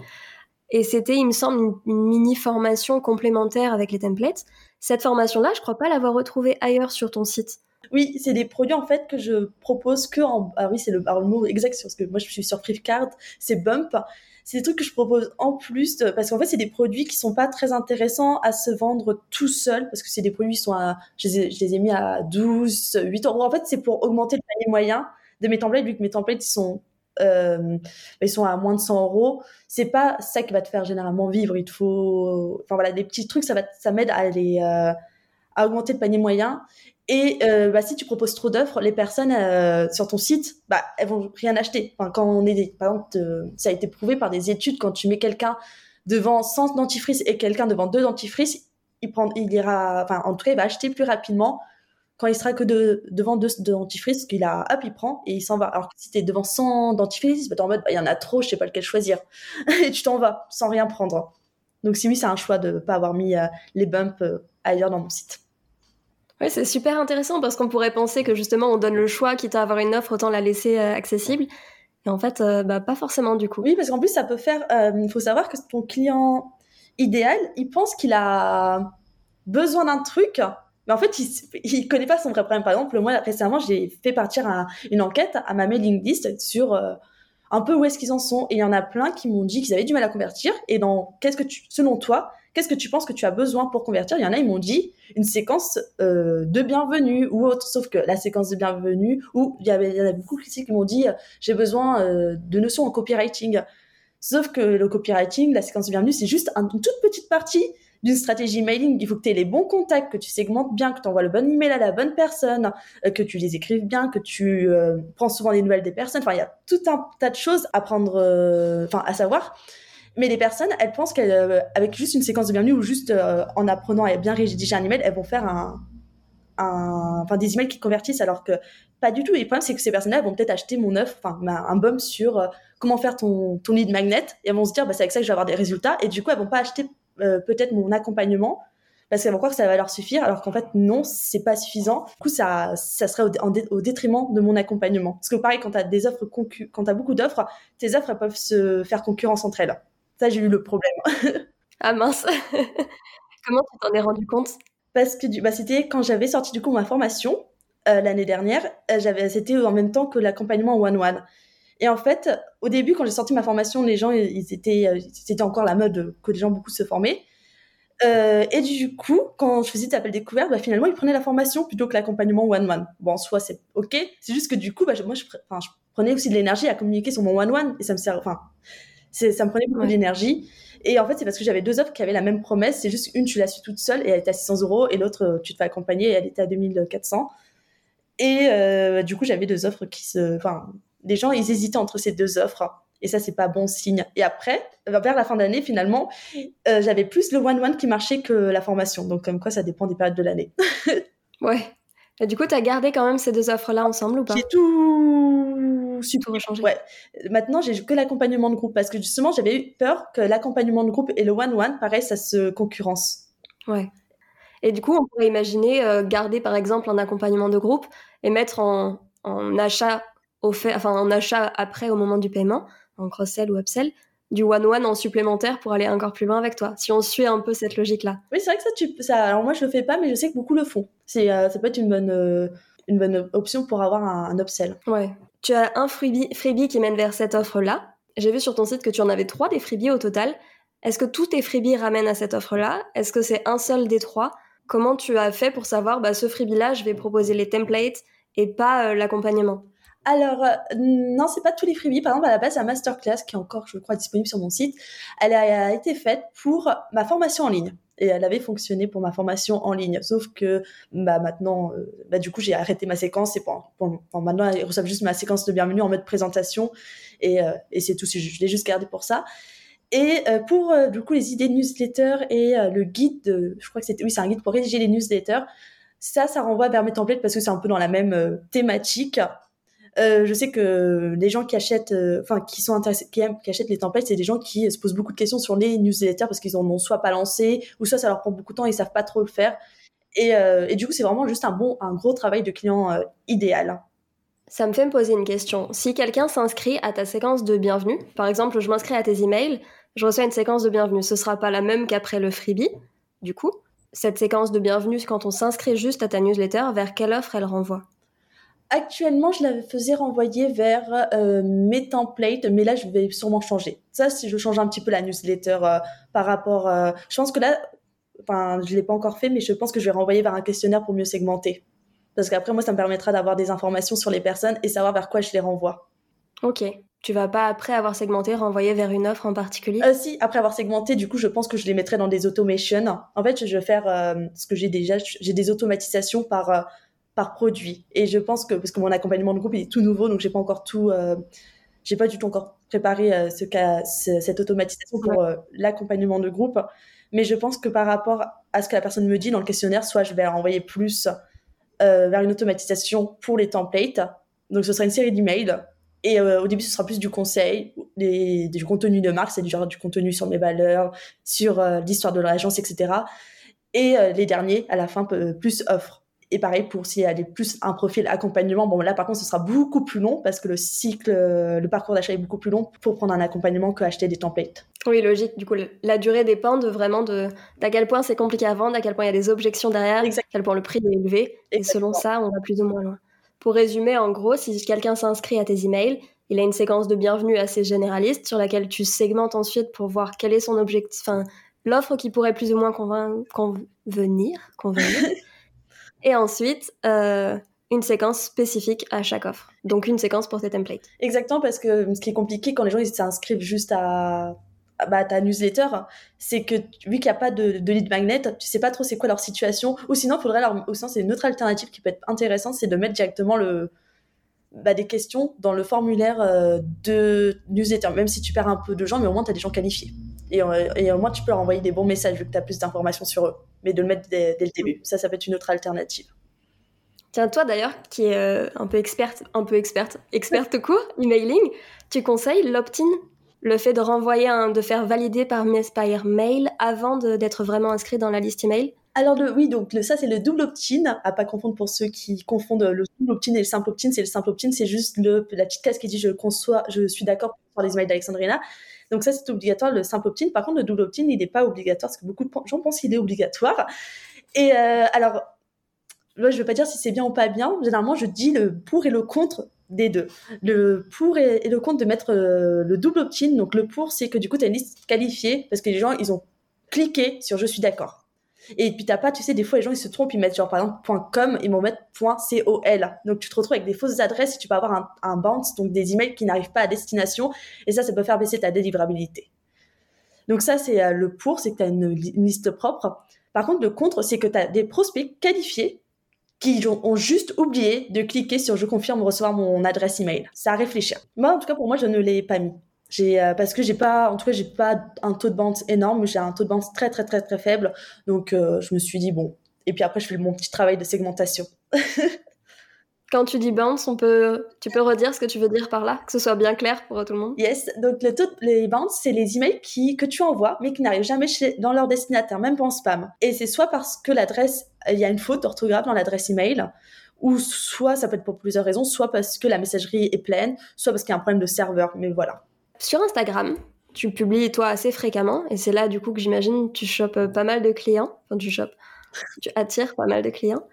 et c'était, il me semble, une, une, mini formation complémentaire avec les templates. Cette formation-là, je crois pas l'avoir retrouvée ailleurs sur ton site. Oui, c'est des produits en fait que je propose que en. Ah oui, c'est le, le mot exact sur ce que moi je suis sur Flipkart, c'est Bump. C'est des trucs que je propose en plus parce qu'en fait c'est des produits qui sont pas très intéressants à se vendre tout seul parce que c'est des produits qui sont à, je les, ai, je les ai mis à 12, 8 euros. En fait c'est pour augmenter le panier moyen de mes templates vu que mes templates ils sont euh, ils sont à moins de 100 euros. C'est pas ça qui va te faire généralement vivre. Il te faut, enfin voilà, des petits trucs, ça va, ça m'aide à les, euh, à augmenter le panier moyen. Et euh, bah, si tu proposes trop d'offres, les personnes euh, sur ton site, bah, elles vont rien acheter. Enfin, quand on est, par exemple, euh, ça a été prouvé par des études, quand tu mets quelqu'un devant 100 dentifrices et quelqu'un devant deux dentifrices, il prend, il ira, enfin, en tout cas, il va acheter plus rapidement quand il sera que de, devant deux, dentifrices, qu'il a, hop, il prend et il s'en va. Alors que si t'es devant 100 dentifrices, bah, t'es en mode, bah, il y en a trop, je sais pas lequel choisir. et tu t'en vas sans rien prendre. Donc, si oui, c'est un choix de pas avoir mis les bumps ailleurs dans mon site. Oui, c'est super intéressant parce qu'on pourrait penser que justement on donne le choix, quitte à avoir une offre, autant la laisser euh, accessible. Et en fait, bah, pas forcément du coup. Oui, parce qu'en plus, ça peut faire. Il faut savoir que ton client idéal, il pense qu'il a besoin d'un truc, mais en fait, il, il connaît pas son vrai problème. Par exemple, moi, récemment, j'ai fait partir une enquête à ma mailing list sur un peu où est-ce qu'ils en sont. Et il y en a plein qui m'ont dit qu'ils avaient du mal à convertir. Et dans qu'est-ce que selon toi, qu'est-ce que tu penses que tu as besoin pour convertir? Il y en a, ils m'ont dit une séquence euh, de bienvenue ou autre. Sauf que la séquence de bienvenue, ou il y avait, y en a beaucoup qui m'ont dit euh, j'ai besoin euh, de notions en copywriting. Sauf que le copywriting, la séquence de bienvenue, c'est juste une toute petite partie d'une stratégie mailing. Il faut que tu aies les bons contacts, que tu segmentes bien, que tu envoies le bon email à la bonne personne, euh, que tu les écrives bien, que tu euh, prends souvent des nouvelles des personnes. Enfin, il y a tout un tas de choses à prendre, enfin, à savoir. Mais les personnes, elles pensent qu'avec avec juste une séquence de bienvenue ou juste en apprenant à bien rédiger un email, elles vont faire un, un, enfin, des emails qui convertissent alors que pas du tout. Et le problème, c'est que ces personnes-là vont peut-être acheter mon offre, enfin, un bum sur comment faire ton, ton lead magnet et elles vont se dire, bah, c'est avec ça que je vais avoir des résultats. Et du coup, elles vont pas acheter euh, peut-être mon accompagnement parce qu'elles vont croire que ça va leur suffire, alors qu'en fait non, c'est pas suffisant. Du coup, ça, ça serait au, détriment de mon accompagnement. Parce que pareil, quand t'as des offres quand t'as beaucoup d'offres, tes offres elles peuvent se faire concurrence entre elles. Ça, j'ai eu le problème. ah mince. Comment tu t'en es rendu compte? Parce que bah, c'était quand j'avais sorti du coup ma formation euh, l'année dernière. Euh, j'avais, c'était en même temps que l'accompagnement one one. Et en fait, au début, quand j'ai sorti ma formation, les gens, ils étaient, euh, c'était encore la mode que les gens beaucoup se formaient. Euh, et du coup, quand je faisais des appels découvertes, bah, finalement, ils prenaient la formation plutôt que l'accompagnement one-one. Bon, en soi, c'est OK. C'est juste que du coup, bah, moi, je, je, prenais aussi de l'énergie à communiquer sur mon one-one et ça me sert, enfin, ça me prenait beaucoup d'énergie. Et en fait, c'est parce que j'avais deux offres qui avaient la même promesse. C'est juste une, tu la suis toute seule et elle était à 600 euros et l'autre, tu te fais accompagner et elle était à 2400. Et euh, du coup, j'avais deux offres qui se, enfin, les gens, ils hésitaient entre ces deux offres. Et ça, c'est pas bon signe. Et après, vers la fin d'année, finalement, euh, j'avais plus le one-one qui marchait que la formation. Donc, comme quoi, ça dépend des périodes de l'année. ouais. Et du coup, tu as gardé quand même ces deux offres-là ensemble ou pas? J'ai tout... Tout rechangé. Ouais. Maintenant, j'ai que l'accompagnement de groupe parce que justement, j'avais eu peur que l'accompagnement de groupe et le one-one, pareil, ça se concurrence. Ouais. Et du coup, on pourrait imaginer euh, garder par exemple un accompagnement de groupe et mettre en, en achat au fait, enfin en achat après au moment du paiement, en cross-sell ou upsell, du one-one en supplémentaire pour aller encore plus loin avec toi. Si on suit un peu cette logique-là. Oui, c'est vrai que ça, tu, ça, alors moi je le fais pas, mais je sais que beaucoup le font. C'est, euh, ça peut être une bonne, euh, une bonne option pour avoir un, upsell. Ouais. Tu as un freebie, freebie qui mène vers cette offre-là. J'ai vu sur ton site que tu en avais trois des freebies au total. Est-ce que tous tes freebies ramènent à cette offre-là? Est-ce que c'est un seul des trois? Comment tu as fait pour savoir, bah, ce freebie-là, je vais proposer les templates et pas euh, l'accompagnement? Alors, euh, non, c'est pas tous les freebies. Par exemple, à la base, la masterclass, qui est encore, je crois, disponible sur mon site, elle a, été faite pour ma formation en ligne. Et elle avait fonctionné pour ma formation en ligne. Sauf que bah, maintenant, euh, bah, du coup, j'ai arrêté ma séquence. Et pour, maintenant, ils reçoivent juste ma séquence de bienvenue en mode présentation. Et, euh, et c'est tout. Je l'ai juste gardé pour ça. Et pour du coup les idées newsletter et le guide, je crois que c'était oui c'est un guide pour rédiger les newsletters. Ça, ça renvoie vers mes templates parce que c'est un peu dans la même thématique. Euh, je sais que les gens qui achètent, euh, enfin qui sont intéressés, qui, qui achètent les templates, c'est des gens qui se posent beaucoup de questions sur les newsletters parce qu'ils en ont soit pas lancé ou soit ça leur prend beaucoup de temps et ils savent pas trop le faire. Et, euh, et du coup, c'est vraiment juste un bon, un gros travail de client idéal. Ça me fait me poser une question. Si quelqu'un s'inscrit à ta séquence de bienvenue, par exemple, je m'inscris à tes emails, je reçois une séquence de bienvenue. Ce sera pas la même qu'après le freebie, du coup? Cette séquence de bienvenue, quand on s'inscrit juste à ta newsletter, vers quelle offre elle renvoie? Actuellement, je la faisais renvoyer vers euh, mes templates, mais là, je vais sûrement changer. Ça, si je change un petit peu la newsletter euh, par rapport... Euh, je pense que là, enfin, je l'ai pas encore fait, mais je pense que je vais renvoyer vers un questionnaire pour mieux segmenter. Parce qu'après, moi, ça me permettra d'avoir des informations sur les personnes et savoir vers quoi je les renvoie. Ok. Tu vas pas, après avoir segmenté, renvoyer vers une offre en particulier? Euh, Si, après avoir segmenté, du coup, je pense que je les mettrai dans des automations. En fait, je vais faire ce que j'ai déjà, j'ai des automatisations par par produit. Et je pense que, parce que mon accompagnement de groupe est tout nouveau, donc j'ai pas encore tout, euh, j'ai pas du tout encore préparé euh, ce cas, cette automatisation pour euh, l'accompagnement de groupe. Mais je pense que par rapport à ce que la personne me dit dans le questionnaire, soit je vais envoyer plus vers une automatisation pour les templates. Donc ce sera une série d'emails. Et au début, ce sera plus du conseil, des, du contenu de marque, c'est du genre du contenu sur mes valeurs, sur l'histoire de l'agence, etc. Et les derniers, à la fin, plus offres. Et pareil pour s'il y a plus un profil accompagnement. Bon, là, par contre, ce sera beaucoup plus long parce que le cycle, le parcours d'achat est beaucoup plus long pour prendre un accompagnement que acheter des templates. Oui, logique. Du coup, la durée dépend de vraiment de d'à quel point c'est compliqué à vendre, à quel point il y a des objections derrière, à quel point le prix est élevé. Et selon ça, on va plus ou moins loin. Pour résumer, en gros, si quelqu'un s'inscrit à tes emails, il a une séquence de bienvenue assez généraliste sur laquelle tu segmentes ensuite pour voir quel est son objectif, enfin, l'offre qui pourrait plus ou moins convenir, convenir. et ensuite, euh, une séquence spécifique à chaque offre. Donc une séquence pour tes templates. Exactement, parce que ce qui est compliqué quand les gens s'inscrivent juste à, bah, ta newsletter, c'est que vu qu'il n'y a pas de, lead magnet, tu sais pas trop c'est quoi leur situation. Ou sinon, faudrait leur, ou sinon c'est une autre alternative qui peut être intéressante, c'est de mettre directement le, bah, des questions dans le formulaire euh, de newsletter. Même si tu perds un peu de gens, mais au moins tu as des gens qualifiés. Et, euh, et, au moins tu peux leur envoyer des bons messages vu que tu as plus d'informations sur eux. Mais de le mettre dès, le début. Ça, ça peut être une autre alternative. Tiens, toi d'ailleurs, qui est euh, un peu experte, un peu experte, experte court, emailing, tu conseilles l'opt-in le fait de renvoyer, un, de faire valider par, par mail avant d'être vraiment inscrit dans la liste email? Alors le, oui, donc le, ça c'est le double opt-in, à pas confondre pour ceux qui confondent le double opt-in et le simple opt-in. C'est le simple opt-in, c'est juste le, la petite case qui dit je conçois, je suis d'accord pour les emails d'Alexandrina. Donc ça c'est obligatoire, le simple opt-in. Par contre le double opt-in il n'est pas obligatoire parce que beaucoup de gens pensent qu'il est obligatoire. Et euh, alors, là je veux pas dire si c'est bien ou pas bien. Généralement je dis le pour et le contre des deux. Le pour et, le contre de mettre euh, le double opt-in. Donc le pour, c'est que du coup, tu as une liste qualifiée parce que les gens, ils ont cliqué sur je suis d'accord. Et puis t'as pas, tu sais, des fois les gens ils se trompent, ils mettent genre par exemple .com, ils vont mettre .col. Donc tu te retrouves avec des fausses adresses et tu peux avoir un, un bounce, donc des emails qui n'arrivent pas à destination. Et ça, ça peut faire baisser ta délivrabilité. Donc ça, c'est euh, le pour, c'est que tu as une, liste propre. Par contre, le contre, c'est que tu as des prospects qualifiés qui ont, juste oublié de cliquer sur je confirme recevoir mon adresse email. Ça à réfléchir. Moi, en tout cas, pour moi, je ne l'ai pas mis. J'ai, euh, parce que j'ai pas, en tout cas, j'ai pas un taux de bounce énorme, j'ai un taux de bounce très, très, très, très faible. Donc, euh, je me suis dit, bon. Et puis après, je fais mon petit travail de segmentation. Quand tu dis bounce, on peut, tu peux redire ce que tu veux dire par là, que ce soit bien clair pour tout le monde? Yes, donc le taux, les bounce, c'est les emails qui, que tu envoies, mais qui n'arrivent jamais chez, dans leur destinataire, même pas en spam. Et c'est soit parce que l'adresse, il y a une faute d'orthographe dans l'adresse email, ou soit ça peut être pour plusieurs raisons, soit parce que la messagerie est pleine, soit parce qu'il y a un problème de serveur. Mais voilà. Sur Instagram, tu publies toi assez fréquemment, et c'est là du coup que j'imagine tu chopes pas mal de clients, enfin tu chopes, tu attires pas mal de clients.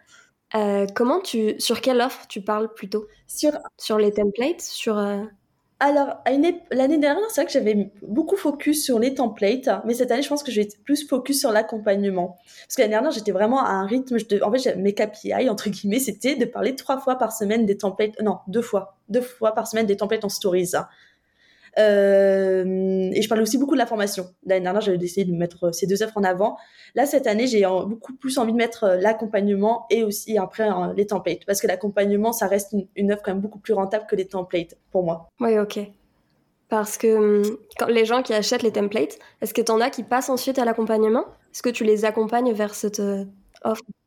Euh, comment tu, sur quelle offre tu parles plutôt? Sur, sur les templates, sur. Euh, Alors, l'année dernière, c'est vrai que j'avais beaucoup focus sur les templates, mais cette année, je pense que je vais plus focus sur l'accompagnement. Parce que l'année dernière, j'étais vraiment à un rythme. Je en fait, mes KPI entre guillemets, c'était de parler trois fois par semaine des templates. Non, deux fois, deux fois par semaine des templates en stories. Euh, et je parlais aussi beaucoup de la formation. L'année dernière, j'avais décidé de mettre ces deux offres en avant. Là, cette année, j'ai beaucoup plus envie de mettre euh, l'accompagnement et aussi après hein, les templates. Parce que l'accompagnement, ça reste une, une, offre quand même beaucoup plus rentable que les templates pour moi. Oui, ok. Parce que hum, les gens qui achètent les templates, est-ce que tu en as qui passent ensuite à l'accompagnement? Est-ce que tu les accompagnes vers cette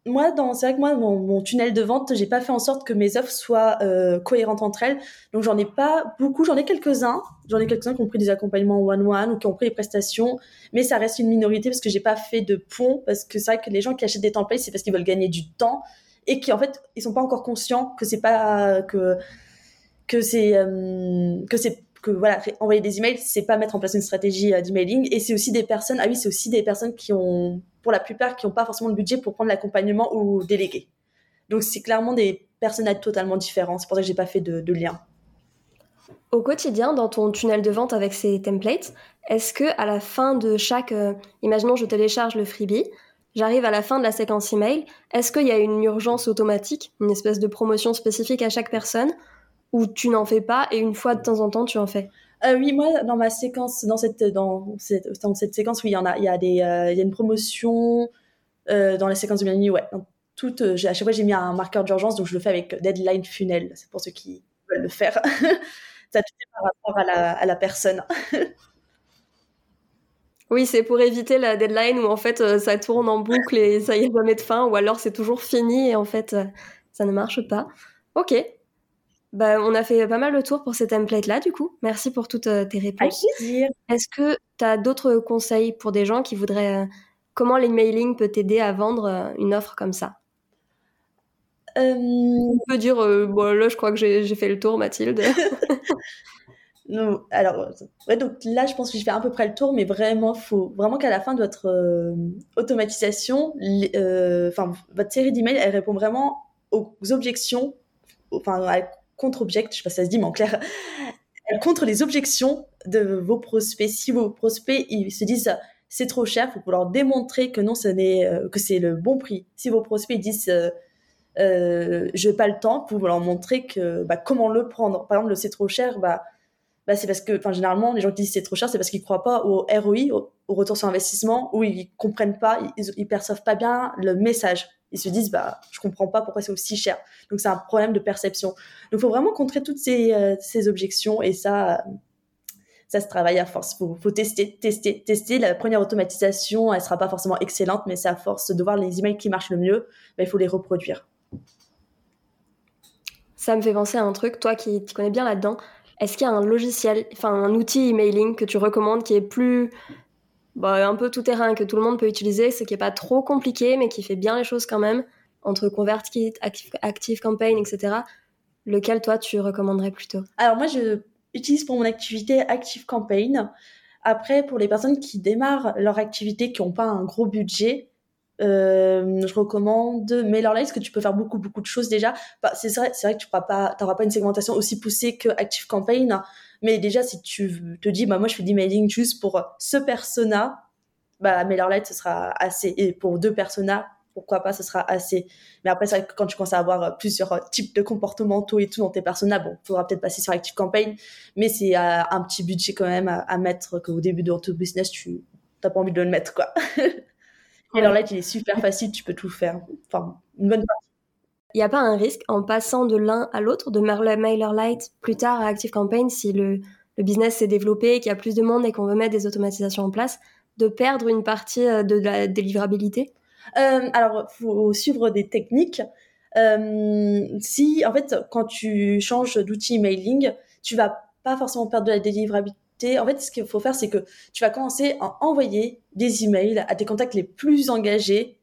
moi, dans, c'est vrai que moi, mon, tunnel de vente, j'ai pas fait en sorte que mes offres soient euh, cohérentes entre elles. Donc, j'en ai pas beaucoup. J'en ai quelques-uns. J'en ai quelques-uns qui ont pris des accompagnements one-one ou qui ont pris des prestations. Mais ça reste une minorité parce que j'ai pas fait de pont. Parce que c'est vrai que les gens qui achètent des templates, c'est parce qu'ils veulent gagner du temps et qui, en fait, ils sont pas encore conscients que c'est pas, que, que c'est, euh, que c'est que voilà, envoyer des emails, c'est pas mettre en place une stratégie euh, d'emailing. Et c'est aussi des personnes, ah oui, c'est aussi des personnes qui ont, pour la plupart, qui n'ont pas forcément le budget pour prendre l'accompagnement ou déléguer. Donc c'est clairement des personnages totalement différents. C'est pour ça que j'ai pas fait de, lien. Au quotidien, dans ton tunnel de vente avec ces templates, est-ce que à la fin de chaque, euh, imaginons je télécharge le freebie, j'arrive à la fin de la séquence email, est-ce qu'il y a une urgence automatique, une espèce de promotion spécifique à chaque personne, ou tu n'en fais pas et une fois de temps en temps tu en fais? Euh, oui, moi, dans ma séquence, dans cette, dans cette, dans cette séquence, oui, il y en a, il y a des, euh, il y a une promotion euh, dans la séquence de bienvenue, ouais. Toute, à chaque fois, j'ai mis un marqueur d'urgence, donc je le fais avec deadline funnel. C'est pour ceux qui veulent le faire. Ça est par rapport à la, à la personne. oui, c'est pour éviter la deadline où en fait ça tourne en boucle et ça y est jamais de fin, ou alors c'est toujours fini et en fait ça ne marche pas. Ok, bah, on a fait pas mal le tour pour ces templates-là, du coup. Merci pour toutes euh, tes réponses. Est-ce que tu as d'autres conseils pour des gens qui voudraient... Euh, comment l'emailing peut t'aider à vendre euh, une offre comme ça? On peut dire, bon, là, je crois que j'ai fait le tour, Mathilde. non, alors, ouais, donc là, je pense que j'ai fait à peu près le tour, mais vraiment, faut vraiment qu'à la fin de votre automatisation, enfin, votre série d'emails, elle répond vraiment aux objections, enfin, à contre-object, je sais pas si ça se dit, mais en clair, elle contre les objections de vos prospects. Si vos prospects, ils se disent, c'est trop cher, faut leur démontrer que non, ce n'est euh, que c'est le bon prix. Si vos prospects disent euh, euh, je n'ai pas le temps, vous leur montrer que bah, comment le prendre. Par exemple, le c'est trop cher, bah, bah c'est parce que, enfin, généralement, les gens qui disent c'est trop cher, c'est parce qu'ils croient pas au ROI, au, retour sur investissement, ou ils comprennent pas, ils, ils, perçoivent pas bien le message. Ils se disent bah je comprends pas pourquoi c'est aussi cher. Donc c'est un problème de perception. Donc il faut vraiment contrer toutes ces, ces objections et ça ça se travaille à force. Faut, faut tester, tester, tester. La première automatisation, elle sera pas forcément excellente, mais c'est à force de voir les emails qui marchent le mieux, ben, il faut les reproduire. Ça me fait penser à un truc, toi qui, connais bien là-dedans. Est-ce qu'il y a un logiciel, enfin un outil emailing que tu recommandes qui est plus bah, un peu tout terrain que tout le monde peut utiliser, ce qui est pas trop compliqué mais qui fait bien les choses quand même entre ConvertKit, Active, Active Campaign, etc. Lequel toi tu recommanderais plutôt? Alors moi je utilise pour mon activité Active Campaign. Après, pour les personnes qui démarrent leur activité, qui n'ont pas un gros budget, euh, je recommande MailerLite, que tu peux faire beaucoup, beaucoup de choses déjà? Bah, c'est vrai, c'est vrai que tu n'auras pas, pas une segmentation aussi poussée que Active Campaign. Mais déjà, si tu te dis, bah, moi, je fais du mailing juste pour ce persona, bah, MailerLite, ce sera assez. Et pour deux personas, pourquoi pas, ce sera assez. Mais après, c'est vrai que quand tu commences à avoir plusieurs types de comportementaux et tout dans tes personas, bon, faudra peut-être passer sur Active Campaign, mais c'est euh, un petit budget quand même à, mettre qu'au début de ton business, tu n'as pas envie de le mettre, quoi. alors là, il est super facile, tu peux tout faire. Enfin, une bonne partie. Il n'y a pas un risque en passant de l'un à l'autre, de MailerLite plus tard à Active Campaign, si le, le business s'est développé, qu'il y a plus de monde et qu'on veut mettre des automatisations en place, de perdre une partie de la délivrabilité? Euh, alors, faut suivre des techniques. Euh, si, en fait, quand tu changes d'outil emailing, tu vas pas forcément perdre de la délivrabilité. En fait, ce qu'il faut faire, c'est que tu vas commencer à envoyer des emails à tes contacts les plus engagés.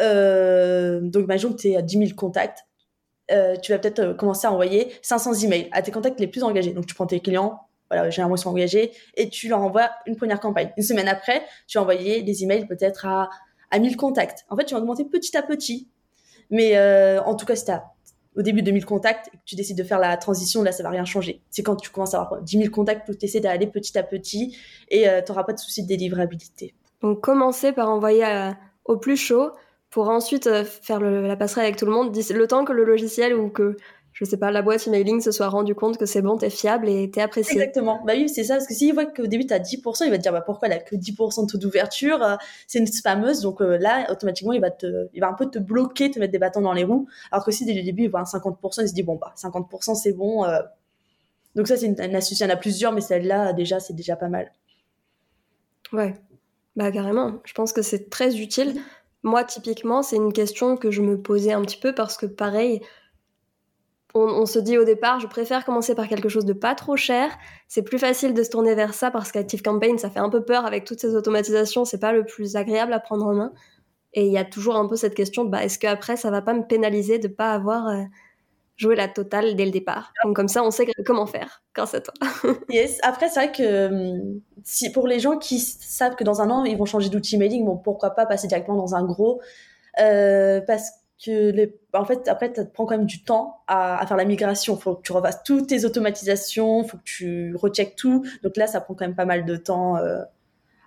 Euh, donc, imagine que tu es à 10 000 contacts. Euh, tu vas peut-être euh, commencer à envoyer 500 emails à tes contacts les plus engagés. Donc, tu prends tes clients, voilà, généralement ils sont engagés, et tu leur envoies une première campagne. Une semaine après, tu vas envoyer des emails peut-être à à 1000 contacts. En fait, tu vas augmenter petit à petit. Mais en tout cas, si tu au début de 1000 contacts et que tu décides de faire la transition, là, ça va rien changer. C'est quand tu commences à avoir 10 000 contacts que tu essaies d'aller petit à petit et euh, tu n'auras pas de souci de délivrabilité. Donc, commencer par envoyer euh, au plus chaud pour ensuite faire la passerelle avec tout le monde, le temps que le logiciel ou que je sais pas, la boîte emailing se soit rendu compte que c'est bon, t'es fiable et t'es apprécié. Exactement. Bah oui, c'est ça. Parce que s'il voit qu'au début t'as 10%, il va te dire, bah pourquoi elle a que 10% de taux d'ouverture? Euh, c'est une spammeuse. Donc euh, là, automatiquement, il va te, il va un peu te bloquer, te mettre des bâtons dans les roues. Alors que si dès le début, il voit un 50%, il se dit, bon, bah, 50% c'est bon. Euh. Donc ça, c'est une, astuce. Il y en a plusieurs, mais celle-là, déjà, c'est déjà pas mal. Ouais. Bah carrément. Je pense que c'est très utile. Moi, typiquement, c'est une question que je me posais un petit peu parce que pareil, on, se dit au départ, je préfère commencer par quelque chose de pas trop cher. C'est plus facile de se tourner vers ça parce qu'Active Campaign, ça fait un peu peur avec toutes ces automatisations. C'est pas le plus agréable à prendre en main. Et il y a toujours un peu cette question, bah, est-ce qu'après, ça va pas me pénaliser de pas avoir euh, joué la totale dès le départ? Donc comme ça, on sait comment faire grâce à toi. yes. Après, c'est vrai que hum, si, pour les gens qui savent que dans un an, ils vont changer d'outil mailing, bon, pourquoi pas passer directement dans un gros euh, Parce que que en fait, après, ça te prend quand même du temps à, faire la migration. Il faut que tu refasses toutes tes automatisations, il faut que tu recheckes tout. Donc là, ça prend quand même pas mal de temps euh,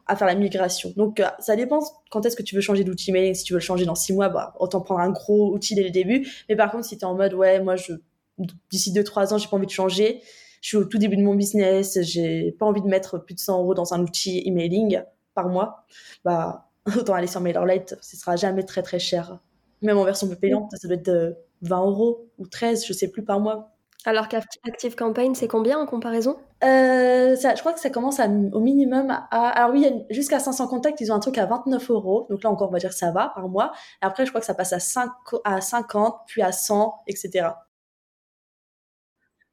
à faire la migration. Donc euh, ça dépend quand est-ce que tu veux changer d'outil mailing. Si tu veux le changer dans six mois, bah, autant prendre un gros outil dès le début. Mais par contre, si tu es en mode, ouais, moi, je d'ici deux, trois ans, j'ai pas envie de changer. Je suis au tout début de mon business, j'ai pas envie de mettre plus de 100 euros dans un outil emailing par mois. Bah, autant aller sur MailerLite, ce sera jamais très très cher même en version payante, ça doit être 20 euh, euros ou 13, je sais plus par mois. Alors qu'Active Campaign, c'est combien en comparaison? Euh, ça, Je crois que ça commence au minimum à... Alors oui, jusqu'à 500 contacts, ils ont un truc à 29 euros. Donc là encore, on va dire que ça va par mois. Après, je crois que ça passe à, 5, à 50, puis à 100, etc.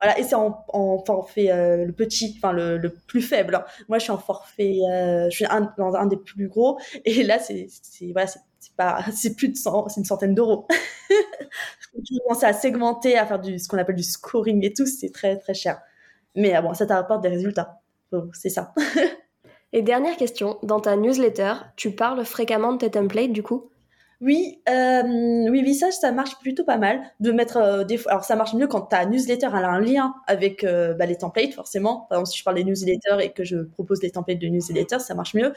Voilà, et c'est en, forfait euh, le petit, enfin le, plus faible. Hein. Moi, je suis en forfait, je suis un, dans un des plus gros. Et là, c'est voilà, c'est pas, c'est plus de 100, c'est une centaine d'euros. tu commences à segmenter, à faire du, ce qu'on appelle du scoring et tout, c'est très très cher. Mais bon, ça t'apporte des résultats. c'est ça. et dernière question, dans ta newsletter, tu parles fréquemment de tes templates du coup? Oui, euh, oui, oui, ça, ça marche plutôt pas mal de mettre euh, des. Alors, ça marche mieux quand ta newsletter elle a un lien avec euh, bah, les templates, forcément. Par exemple, si je parle des newsletters et que je propose des templates de newsletters, ça marche mieux.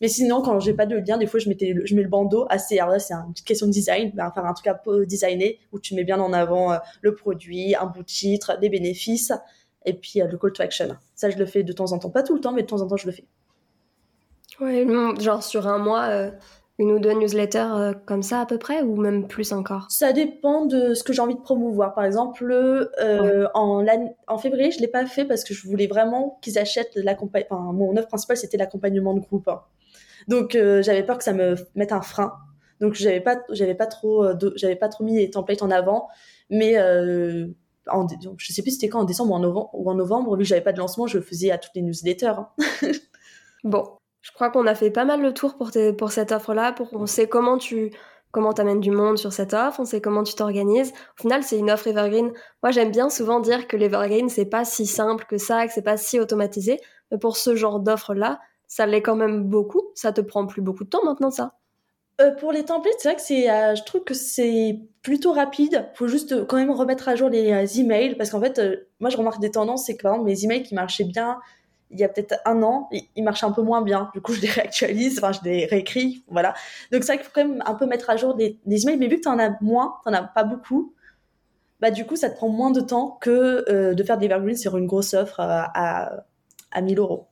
Mais sinon, quand j'ai pas de lien, des fois, je mettais, je mets le bandeau assez. Alors là, c'est une question de design, bah, faire un truc peu designé où tu mets bien en avant le produit, un bout de titre, les bénéfices et puis le call to action. Ça, je le fais de temps en temps, pas tout le temps, mais de temps en temps, je le fais. Ouais, genre sur un mois une ou deux newsletters euh, comme ça à peu près ou même plus encore? Ça dépend de ce que j'ai envie de promouvoir. Par exemple, euh, en, en février, je l'ai pas fait parce que je voulais vraiment qu'ils achètent l'accompagnement. Enfin, mon offre principale, c'était l'accompagnement de groupe. Donc, euh, j'avais peur que ça me mette un frein. Donc, j'avais pas, j'avais pas trop, j'avais pas trop mis les templates en avant. Mais en, je sais plus c'était quand, en décembre ou en novembre, ou en novembre, vu que j'avais pas de lancement, je faisais à toutes les newsletters. Hein. bon, je crois qu'on a fait pas mal le tour pour, pour cette offre-là. Pour, on sait comment tu comment amènes du monde sur cette offre, on sait comment tu t'organises. Au final, c'est une offre evergreen. Moi, j'aime bien souvent dire que l'evergreen, c'est pas si simple que ça, que c'est pas si automatisé. Mais pour ce genre d'offre-là, ça l'est quand même beaucoup. Ça te prend plus beaucoup de temps maintenant, ça. Euh, pour les templates, c'est vrai que c'est, euh, je trouve que c'est plutôt rapide. Faut juste euh, quand même remettre à jour les emails parce qu'en fait, moi je remarque des tendances, c'est que par exemple mes emails qui marchaient bien il y a peut-être un an, il marchait un peu moins bien. Du coup, je les réactualise, enfin, je les réécris, voilà. Donc, c'est vrai qu'il faut quand même un peu mettre à jour des, emails, mais vu que tu en as moins, tu as pas beaucoup, bah, du coup, ça te prend moins de temps que de faire des evergreens sur une grosse offre euh, à, à 1000 euros.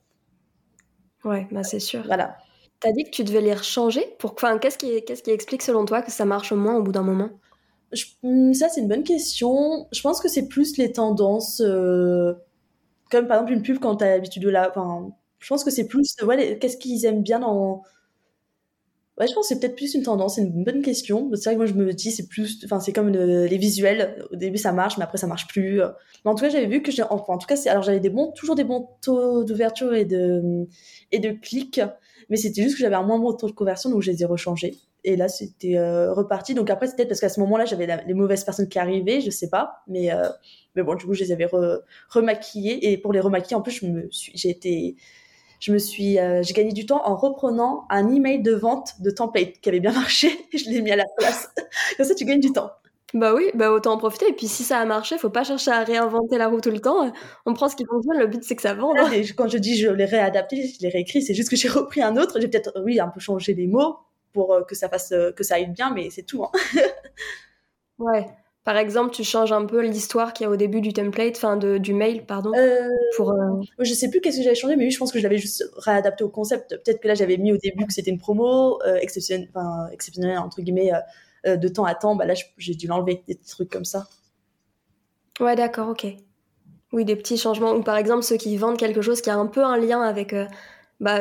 Ouais, bah, c'est sûr. Voilà. Tu as dit que tu devais les rechanger. Pour... Enfin, qu'est-ce qui, qu'est-ce qui explique selon toi que ça marche moins au bout d'un moment? Hmm, Ça, c'est une bonne question. Je pense que c'est plus les tendances. Euh, comme par exemple une pub quand tu as l'habitude de la. Enfin, je pense que c'est plus. Ouais, qu'est-ce qu'ils aiment bien dans. Ouais, je pense que c'est peut-être plus une tendance, c'est une bonne question. C'est vrai que moi je me dis, c'est plus. Enfin, c'est comme les visuels. Au début ça marche, mais après ça marche plus. Mais en tout cas, j'avais vu que. Enfin, en tout cas, alors j'avais des bons, toujours des bons taux d'ouverture et de, et de clics. Mais c'était juste que j'avais un moins bon taux de conversion, donc je les ai rechangés. Et là, c'était euh, reparti. Donc après, c'était peut-être parce qu'à ce moment-là, j'avais les mauvaises personnes qui arrivaient, je sais pas. Mais, euh, mais bon, du coup, je les avais remaquillées. Et pour les remaquiller, en plus, je me suis, j'ai été, je me suis, euh, j'ai gagné du temps en reprenant un email de vente de template qui avait bien marché. je l'ai mis à la place. Comme ça, tu gagnes du temps. Bah oui, bah autant en profiter. Et puis si ça a marché, faut pas chercher à réinventer la roue tout le temps. On prend ce qui fonctionne, le but c'est que ça vende. Hein. quand je dis je l'ai réadapté, je l'ai réécrit, c'est juste que j'ai repris un autre. J'ai peut-être, oui, un peu changé les mots, pour euh, que ça fasse euh, que ça aille bien, mais c'est tout. Hein. ouais. Par exemple, tu changes un peu l'histoire qu'il y a au début du template, enfin du mail, pardon. Euh, pour, Je sais plus qu'est-ce que j'avais changé, mais oui, je pense que je l'avais juste réadapté au concept. Peut-être que là, j'avais mis au début que c'était une promo exceptionnelle, enfin, exceptionnelle, entre guillemets, de temps à temps. Bah, là, j'ai dû l'enlever, des trucs comme ça. Ouais, d'accord, ok. Oui, des petits changements. Ou par exemple, ceux qui vendent quelque chose qui a un peu un lien avec bah,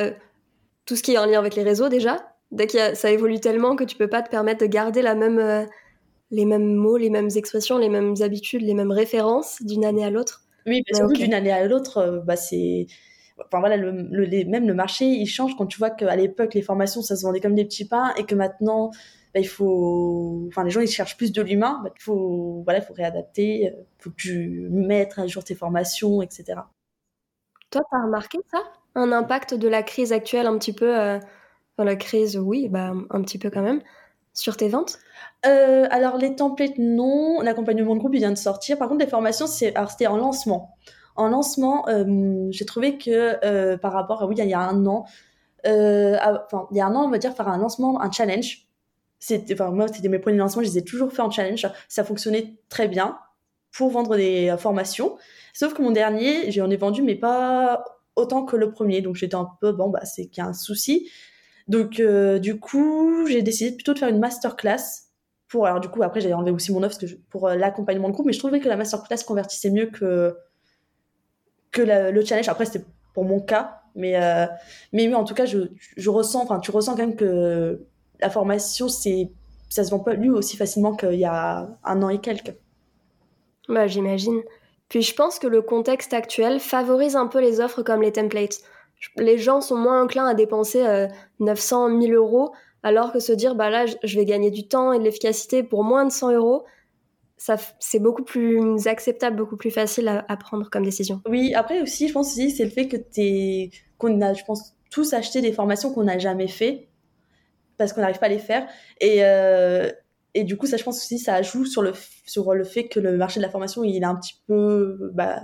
tout ce qui est en lien avec les réseaux déjà, Dès que ça évolue tellement que tu peux pas te permettre de garder la même, euh, les mêmes mots, les mêmes expressions, les mêmes habitudes, les mêmes références d'une année à l'autre. Oui, parce que d'une année à l'autre, euh, bah, c'est. Enfin voilà, le, même le marché, il change quand tu vois qu'à l'époque, les formations, ça se vendait comme des petits pains et que maintenant, bah, il faut. Enfin, les gens, ils cherchent plus de l'humain. Bah, il faut, voilà, faut réadapter, il euh, faut que tu mettes à jour tes formations, etc. Toi, tu as remarqué ça? Un impact de la crise actuelle un petit peu dans la crise, oui, bah, un petit peu quand même. Sur tes ventes? Euh, Alors, les templates, non. L'accompagnement de groupe, il vient de sortir. Par contre, les formations, c'était en lancement. En lancement, euh, j'ai trouvé que euh, par rapport à, oui, il y a un an, enfin, il y a un an, on va dire, faire un lancement, un challenge. Enfin, moi, c'était mes premiers lancements, je les ai toujours fait en challenge. Ça fonctionnait très bien pour vendre des formations. Sauf que mon dernier, j'en ai vendu, mais pas autant que le premier. Donc, j'étais un peu, bon, bah, c'est qu'il y a un souci. Donc, euh, du coup, j'ai décidé plutôt de faire une masterclass. Pour, alors, du coup, après, j'ai enlevé aussi mon offre pour euh, l'accompagnement de groupe, mais je trouvais que la masterclass convertissait mieux que, que le challenge. Après, c'était pour mon cas, mais, euh, mais, en tout cas, je, je ressens, enfin, tu ressens quand même que la formation, c'est, ça se vend pas lui aussi facilement qu'il y a un an et quelques. Bah, j'imagine. Puis je pense que le contexte actuel favorise un peu les offres comme les templates les gens sont moins enclins à dépenser 900, euh, 1000 euros, alors que se dire, bah là, je vais gagner du temps et de l'efficacité pour moins de 100 euros, ça c'est beaucoup plus acceptable, beaucoup plus facile à, prendre comme décision. Oui, après aussi, je pense aussi, c'est le fait que t'es, qu'on a, je pense, tous acheté des formations qu'on n'a jamais fait parce qu'on n'arrive pas à les faire. Et, euh, et du coup, ça, je pense aussi, ça joue sur le, sur le fait que le marché de la formation, il est un petit peu, bah,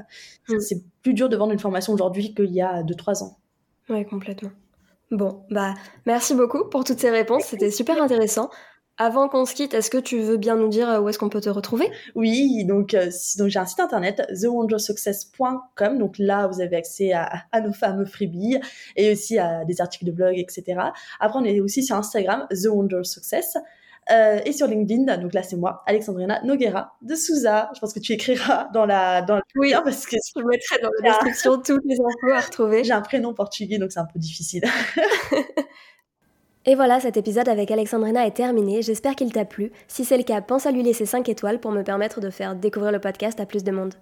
mm. c'est plus dur de vendre une formation aujourd'hui qu'il y a 2-3 ans. Oui, complètement. Bon, bah, merci beaucoup pour toutes ces réponses. C'était super intéressant. Avant qu'on se quitte, est-ce que tu veux bien nous dire euh, où est-ce qu'on peut te retrouver? Oui, donc, euh, donc j'ai un site internet, thewondersuccess.com. Donc là, vous avez accès à, nos fameux freebies et aussi à des articles de blog, etc. Après, on est aussi sur Instagram, The Wonder Success. Euh, et sur LinkedIn, donc là c'est moi, Alexandrina Noguera de Souza. Je pense que tu écriras dans la dans le oui parce que je mettrai dans la description toutes les infos à retrouver. J'ai un prénom portugais donc c'est un peu difficile. Et voilà, cet épisode avec Alexandrina est terminé, j'espère qu'il t'a plu. Si c'est le cas, pense à lui laisser 5 étoiles pour me permettre de faire découvrir le podcast à plus de monde.